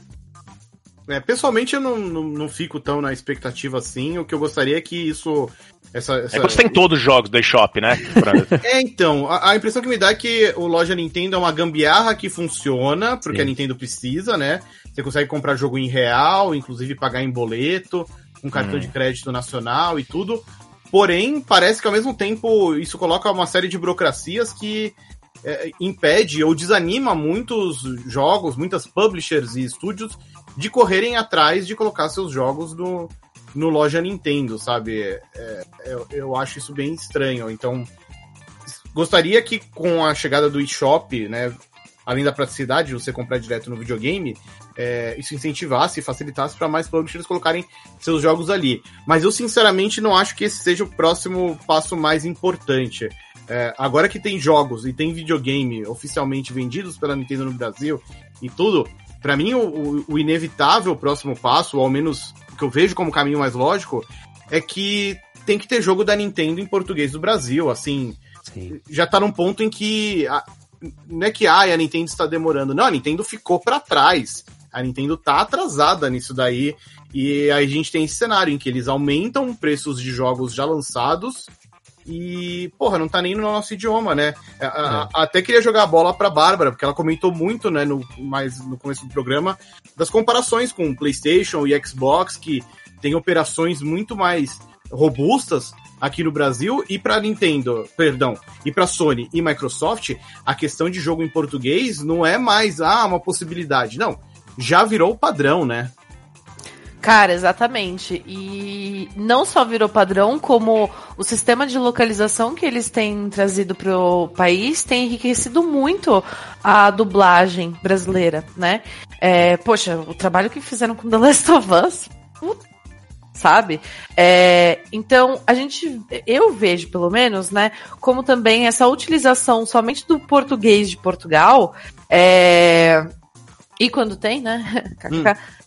É, pessoalmente eu não, não, não, fico tão na expectativa assim. O que eu gostaria é que isso. Essa, essa... É que você tem todos os jogos do eShop, né? é, então. A, a, impressão que me dá é que o loja Nintendo é uma gambiarra que funciona, porque Sim. a Nintendo precisa, né? Você consegue comprar jogo em real, inclusive pagar em boleto, um cartão hum. de crédito nacional e tudo. Porém, parece que ao mesmo tempo isso coloca uma série de burocracias que é, impede ou desanima muitos jogos, muitas publishers e estúdios de correrem atrás de colocar seus jogos no, no loja Nintendo, sabe? É, eu, eu acho isso bem estranho. Então, gostaria que com a chegada do eShop, né, além da praticidade de você comprar direto no videogame, é, isso incentivasse e facilitasse para mais publishers colocarem seus jogos ali. Mas eu sinceramente não acho que esse seja o próximo passo mais importante. É, agora que tem jogos e tem videogame oficialmente vendidos pela Nintendo no Brasil e tudo, para mim o, o, inevitável próximo passo, ou ao menos o que eu vejo como caminho mais lógico, é que tem que ter jogo da Nintendo em português do Brasil, assim. Sim. Já tá num ponto em que. A, não é que ah, a Nintendo está demorando. Não, a Nintendo ficou para trás. A Nintendo tá atrasada nisso daí. E aí a gente tem esse cenário em que eles aumentam preços de jogos já lançados e, porra, não tá nem no nosso idioma, né? É. até queria jogar a bola pra Bárbara, porque ela comentou muito, né, no, mais no começo do programa, das comparações com o PlayStation e Xbox, que tem operações muito mais robustas aqui no Brasil e para Nintendo, perdão, e para Sony e Microsoft, a questão de jogo em português não é mais ah, uma possibilidade, não. Já virou padrão, né? Cara, exatamente. E não só virou padrão, como o sistema de localização que eles têm trazido para o país tem enriquecido muito a dublagem brasileira, né? É, poxa, o trabalho que fizeram com The Last of Us, sabe? É, então, a gente, eu vejo pelo menos, né, como também essa utilização somente do português de Portugal, é, e quando tem, né? Hum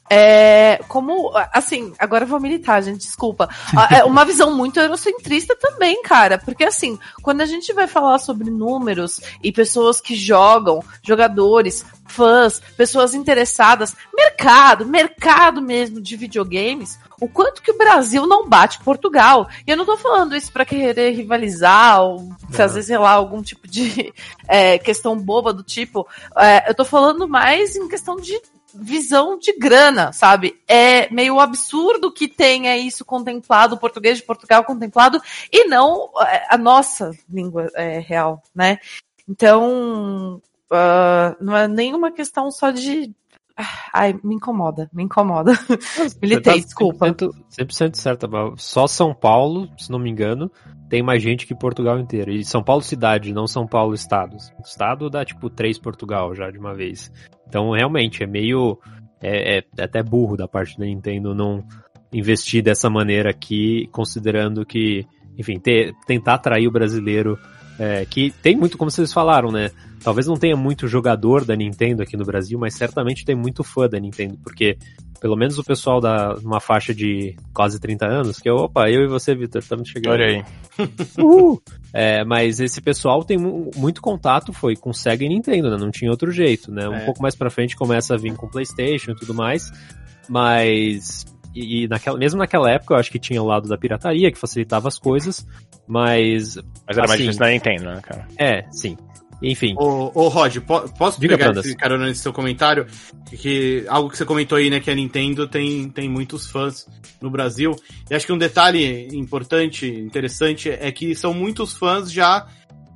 é, como, assim, agora eu vou militar, gente, desculpa. É uma visão muito eurocentrista também, cara. Porque, assim, quando a gente vai falar sobre números e pessoas que jogam, jogadores, fãs, pessoas interessadas, mercado, mercado mesmo de videogames, o quanto que o Brasil não bate Portugal. E eu não tô falando isso para querer rivalizar ou fazer, sei lá, algum tipo de é, questão boba do tipo. É, eu tô falando mais em questão de visão de grana, sabe? É meio absurdo que tenha isso contemplado, o português de Portugal contemplado, e não é, a nossa língua é, real, né? Então, uh, não é nenhuma questão só de. Ai, me incomoda, me incomoda. Militei, tá desculpa. 100%, 100% certa, só São Paulo, se não me engano, tem mais gente que Portugal inteiro. E São Paulo cidade, não São Paulo estado. Estado dá tipo três Portugal já de uma vez. Então, realmente, é meio. É, é, até burro da parte da Nintendo não investir dessa maneira aqui, considerando que, enfim, ter, tentar atrair o brasileiro, é, que tem muito, como vocês falaram, né? Talvez não tenha muito jogador da Nintendo aqui no Brasil, mas certamente tem muito fã da Nintendo, porque pelo menos o pessoal da uma faixa de quase 30 anos, que é, opa, eu e você, Vitor, estamos chegando. Olha aí. Uhul. É, mas esse pessoal tem muito contato, foi com Sega e Nintendo, né? Não tinha outro jeito, né? Um é. pouco mais pra frente começa a vir com Playstation e tudo mais, mas... E, naquela, mesmo naquela época eu acho que tinha o lado da pirataria, que facilitava as coisas, mas... Mas era assim, mais difícil na Nintendo, né, cara? É, sim. Enfim. Ô, ô Rod, po posso Diga pegar esse carona nesse seu comentário? Que, algo que você comentou aí, né, que a Nintendo tem, tem muitos fãs no Brasil. E acho que um detalhe importante, interessante, é que são muitos fãs já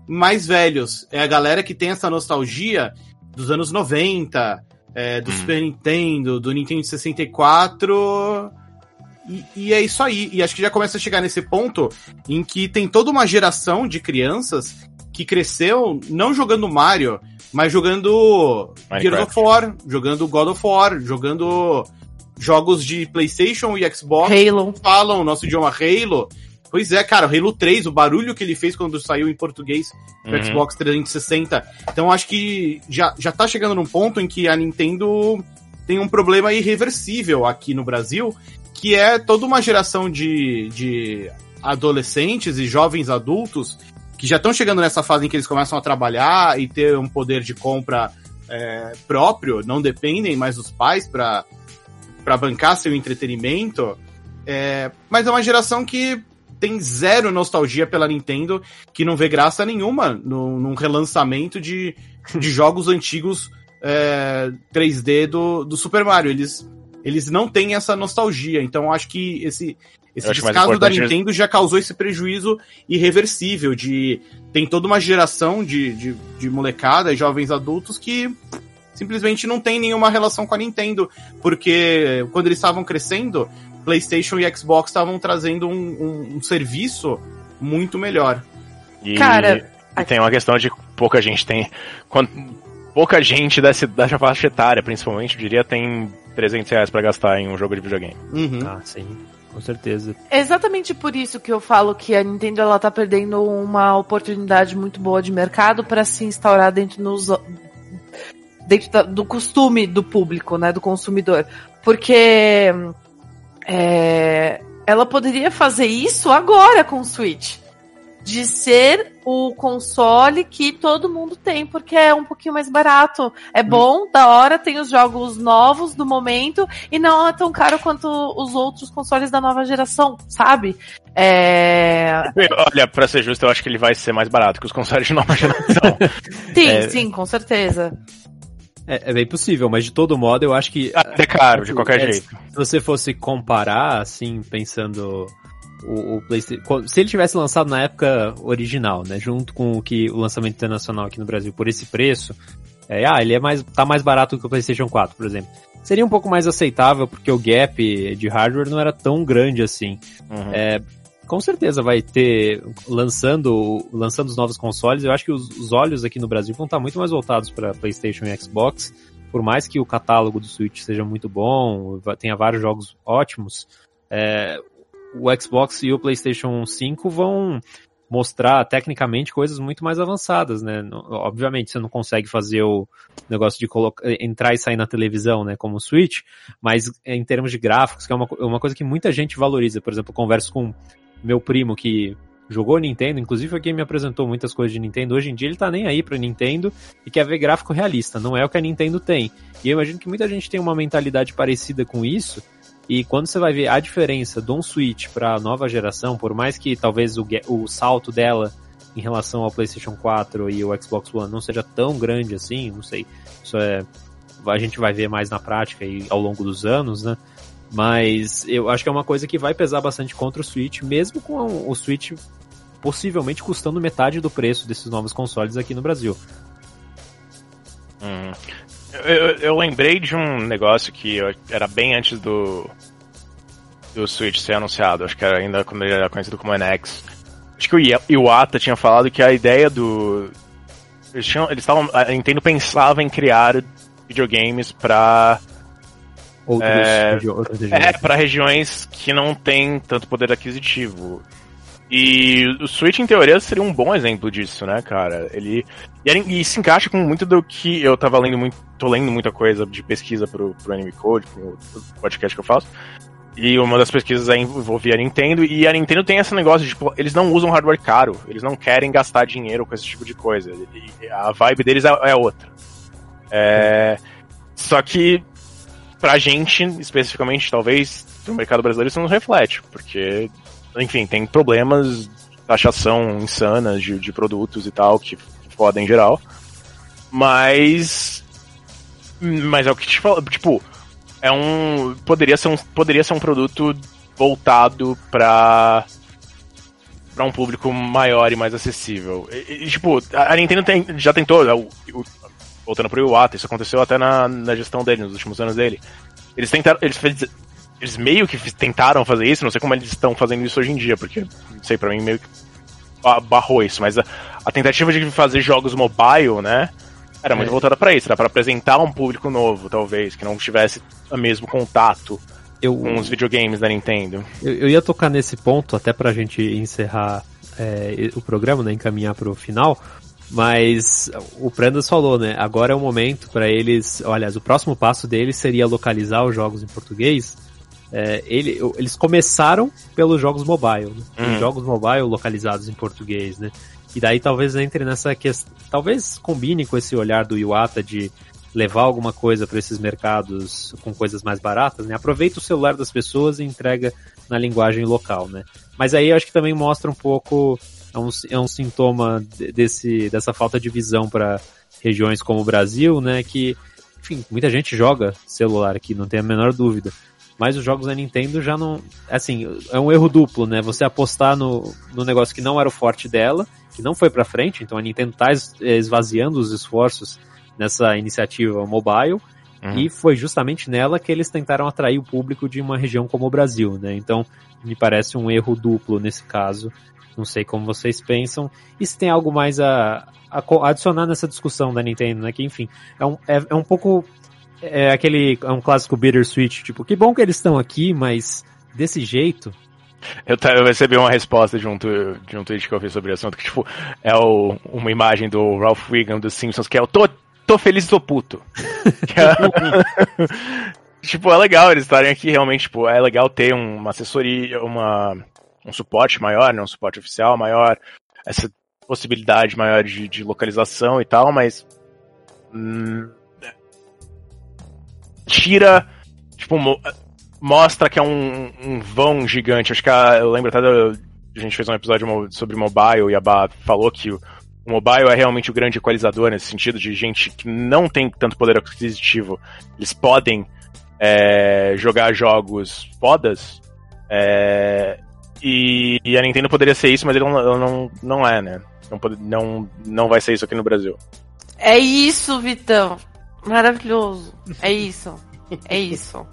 mais velhos. É a galera que tem essa nostalgia dos anos 90, é, do hum. Super Nintendo, do Nintendo 64. E, e, é isso aí. E acho que já começa a chegar nesse ponto em que tem toda uma geração de crianças que cresceu não jogando Mario, mas jogando Gears of War, jogando God of War, jogando jogos de PlayStation e Xbox. Halo. Falam o nosso idioma Halo. Pois é, cara, o Halo 3, o barulho que ele fez quando saiu em português no uhum. Xbox 360. Então acho que já, já tá chegando num ponto em que a Nintendo tem um problema irreversível aqui no Brasil, que é toda uma geração de, de adolescentes e jovens adultos que já estão chegando nessa fase em que eles começam a trabalhar e ter um poder de compra é, próprio, não dependem mais dos pais para bancar seu entretenimento. É, mas é uma geração que tem zero nostalgia pela Nintendo, que não vê graça nenhuma no, num relançamento de, de jogos antigos é, 3D do, do Super Mario. Eles, eles não têm essa nostalgia. Então acho que esse, esse descaso da Nintendo já causou esse prejuízo irreversível de tem toda uma geração de, de, de molecada, jovens adultos que simplesmente não tem nenhuma relação com a Nintendo, porque quando eles estavam crescendo, PlayStation e Xbox estavam trazendo um, um, um, serviço muito melhor. E, Cara, e tem uma questão de pouca gente tem. Quando, pouca gente dessa, dessa faixa etária, principalmente, eu diria, tem 300 reais pra gastar em um jogo de videogame. Uhum. Ah, sim com certeza. É exatamente por isso que eu falo que a Nintendo ela tá perdendo uma oportunidade muito boa de mercado para se instaurar dentro nos dentro da, do costume do público, né, do consumidor, porque é, ela poderia fazer isso agora com o Switch de ser o console que todo mundo tem, porque é um pouquinho mais barato. É bom, da hora, tem os jogos novos do momento e não é tão caro quanto os outros consoles da nova geração, sabe? É... Olha, pra ser justo, eu acho que ele vai ser mais barato que os consoles de nova geração. sim, é... sim, com certeza. É, é, bem possível, mas de todo modo eu acho que. É caro, de qualquer é, jeito. Se você fosse comparar, assim, pensando o, o PlayStation. Se ele tivesse lançado na época original, né, junto com o que o lançamento internacional aqui no Brasil por esse preço, é, ah, ele é mais tá mais barato que o PlayStation 4, por exemplo. Seria um pouco mais aceitável porque o gap de hardware não era tão grande assim. Uhum. É, com certeza vai ter lançando lançando os novos consoles. Eu acho que os, os olhos aqui no Brasil vão estar muito mais voltados para PlayStation e Xbox. Por mais que o catálogo do Switch seja muito bom, tenha vários jogos ótimos, é, o Xbox e o PlayStation 5 vão mostrar tecnicamente coisas muito mais avançadas, né? Obviamente você não consegue fazer o negócio de entrar e sair na televisão, né? Como o Switch, mas em termos de gráficos, que é uma, uma coisa que muita gente valoriza. Por exemplo, eu converso com meu primo que jogou Nintendo, inclusive foi quem me apresentou muitas coisas de Nintendo. Hoje em dia ele tá nem aí pra Nintendo e quer ver gráfico realista, não é o que a Nintendo tem. E eu imagino que muita gente tem uma mentalidade parecida com isso, e quando você vai ver a diferença de um Switch para a nova geração, por mais que talvez o, o salto dela em relação ao PlayStation 4 e o Xbox One não seja tão grande assim, não sei, isso é a gente vai ver mais na prática e ao longo dos anos, né? Mas eu acho que é uma coisa que vai pesar bastante contra o Switch, mesmo com o Switch possivelmente custando metade do preço desses novos consoles aqui no Brasil. Hum. Eu, eu, lembrei de um negócio que era bem antes do, do Switch ser anunciado, acho que era ainda quando ele era conhecido como NX. Acho que o Iwata tinha falado que a ideia do. Eles estavam. A Nintendo pensava em criar videogames para Outros, é, regiões. É, para regiões que não têm tanto poder aquisitivo. E o Switch, em teoria, seria um bom exemplo disso, né, cara? Ele. E, se encaixa com muito do que eu tava lendo muito. tô lendo muita coisa de pesquisa pro, pro Anime Code, pro, podcast que eu faço. E uma das pesquisas envolvia a Nintendo, e a Nintendo tem esse negócio de, tipo, eles não usam hardware caro, eles não querem gastar dinheiro com esse tipo de coisa. A vibe deles é, é outra. É, só que, pra gente, especificamente, talvez, no mercado brasileiro, isso não reflete, porque enfim, tem problemas, taxação insana de, de produtos e tal, que, fodem em geral. Mas. Mas é o que te falo, tipo, é um. Poderia ser um, poderia ser um produto voltado pra. pra um público maior e mais acessível. E, e tipo, a, Nintendo tem, já tentou. O, o, voltando pro Iwata, isso aconteceu até na, na gestão dele, nos últimos anos dele. Eles tentaram. Eles eles meio que tentaram fazer isso, não sei como eles estão fazendo isso hoje em dia, porque, não sei, para mim meio que barrou isso, mas a, a, tentativa de fazer jogos mobile, né, era muito é. voltada para isso, era para apresentar um público novo, talvez, que não tivesse o mesmo contato eu, com os videogames da Nintendo. Eu, eu ia tocar nesse ponto, até pra gente encerrar é, o programa, né, encaminhar pro final, mas o Prandas falou, né? Agora é o momento para eles. Aliás, o próximo passo deles seria localizar os jogos em português é, ele, eles começaram pelos jogos mobile, né? Uhum. jogos mobile localizados em português, né? E daí talvez entre nessa questão, talvez combine com esse olhar do Iwata de levar alguma coisa para esses mercados com coisas mais baratas, né? Aproveita o celular das pessoas e entrega na linguagem local, né? Mas aí eu acho que também mostra um pouco é um, é um sintoma desse dessa falta de visão para regiões como o Brasil, né? Que enfim, muita gente joga celular aqui, não tem a menor dúvida mas os jogos da Nintendo já não. Assim, é um erro duplo, né? Você apostar no, no negócio que não era o forte dela, que não foi pra frente, então a Nintendo tá esvaziando os esforços nessa iniciativa mobile, uhum. e foi justamente nela que eles tentaram atrair o público de uma região como o Brasil, né? Então, me parece um erro duplo nesse caso. Não sei como vocês pensam. E se tem algo mais a, a adicionar nessa discussão da Nintendo, né? Que, enfim, é um, é, é um pouco é aquele, é um clássico bittersweet, tipo, que bom que eles estão aqui, mas desse jeito. Eu, eu recebi uma resposta de um, de um tweet que eu fiz sobre o assunto, que tipo, é o, uma imagem do Ralph Wiggum dos Simpsons, que é o tô, tô feliz e tô puto. é, tipo, é legal eles estarem aqui, realmente, tipo, é legal ter uma assessoria, uma, um suporte maior, né, um suporte oficial maior, essa possibilidade maior de, de localização e tal, mas hum, tira, tipo, mo mostra que é um, um, vão gigante. Acho que a, eu lembro até da, a gente fez um episódio sobre mobile e a Bá falou que o, mobile é realmente o grande equalizador nesse sentido de gente que não tem tanto poder aquisitivo. Eles podem é, jogar jogos fodas. É, e, e, a Nintendo poderia ser isso, mas ele não, não, não é, né? Não, não, não vai ser isso aqui no Brasil. É isso, Vitão. Maravilhoso. É isso. É isso.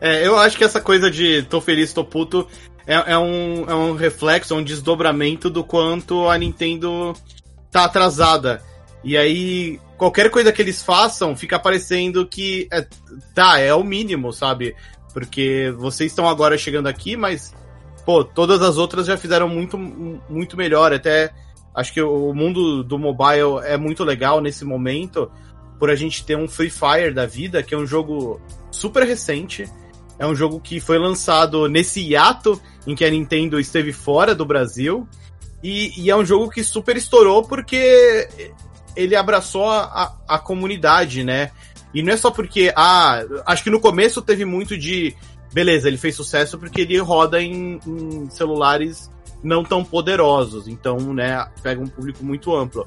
É, eu acho que essa coisa de tô feliz, tô puto é, é, um, é um reflexo, é um desdobramento do quanto a Nintendo tá atrasada. E aí, qualquer coisa que eles façam fica parecendo que é, tá, é o mínimo, sabe? Porque vocês estão agora chegando aqui, mas pô, todas as outras já fizeram muito, muito melhor. Até acho que o mundo do mobile é muito legal nesse momento, por a gente ter um Free Fire da vida, que é um jogo super recente. É um jogo que foi lançado nesse hiato em que a Nintendo esteve fora do Brasil. E, e é um jogo que super estourou porque ele abraçou a, a, comunidade, né? E não é só porque, ah, acho que no começo teve muito de, beleza, ele fez sucesso porque ele roda em, em celulares não tão poderosos, então, né, pega um público muito amplo.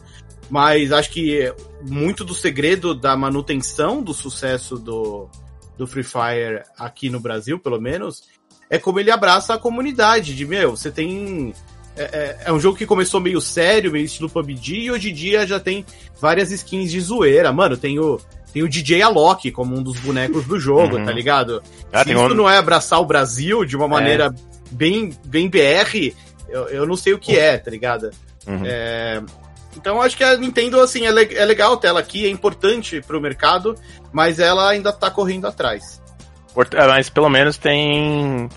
Mas acho que muito do segredo da manutenção do sucesso do, do Free Fire aqui no Brasil, pelo menos, é como ele abraça a comunidade. De meu, você tem. É, é, é, um jogo que começou meio sério, meio estilo PUBG, e hoje em dia já tem várias skins de zoeira. Mano, tem o, tem o DJ Alok como um dos bonecos do jogo, uhum. tá ligado? Ah, Se isso um... não é abraçar o Brasil de uma maneira é. bem, bem BR, eu, eu não sei o que é, tá ligado? Uhum. É, então acho que a Nintendo, assim, é, le é legal ter ela aqui, é importante pro mercado, mas ela ainda tá correndo atrás. É, mas pelo menos tem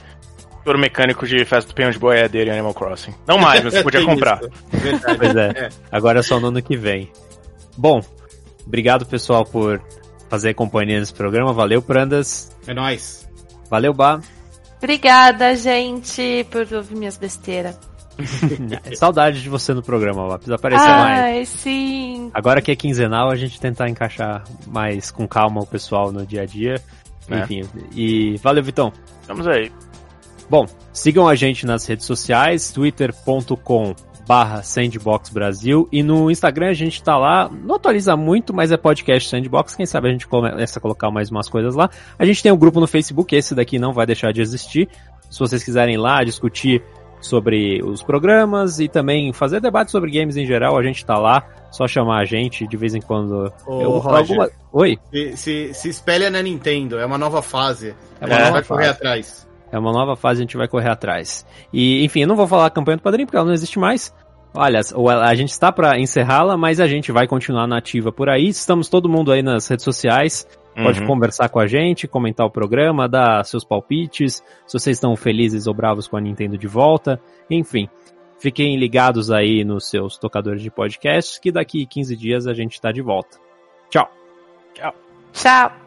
touro mecânico de festa do peão de boiadeira em Animal Crossing. Não mais, mas você podia comprar. pois é. é. Agora é só no ano que vem. Bom, obrigado pessoal por fazer companhia nesse programa. Valeu, Prandas. É nóis. Valeu, Bá. Obrigada, gente, por ouvir minhas besteiras. Saudade de você no programa. Precisa aparecer Ai, mais. Ai, sim. Agora que é quinzenal, a gente tentar encaixar mais com calma o pessoal no dia a dia. É. Enfim, e valeu, Vitão. Vamos aí. Bom, sigam a gente nas redes sociais, twitter.com barra Sandbox Brasil e no Instagram a gente tá lá, não atualiza muito, mas é podcast Sandbox, quem sabe a gente começa a colocar mais umas coisas lá. A gente tem um grupo no Facebook, esse daqui não vai deixar de existir. Se vocês quiserem ir lá discutir sobre os programas e também fazer debate sobre games em geral, a gente tá lá. Só chamar a gente de vez em quando. Ô, eu, Roger, alguma... Oi? Se, se, se espelha na Nintendo, é uma nova fase. É uma é, nova vai correr atrás. É uma nova fase, a gente vai correr atrás. E, enfim, eu não vou falar a campanha do Padrinho, porque ela não existe mais. Olha, a gente está para encerrá-la, mas a gente vai continuar nativa por aí. Estamos todo mundo aí nas redes sociais. Pode uhum. conversar com a gente, comentar o programa, dar seus palpites, se vocês estão felizes ou bravos com a Nintendo de volta. Enfim, fiquem ligados aí nos seus tocadores de podcast, que daqui 15 dias a gente está de volta. Tchau. Tchau. Tchau.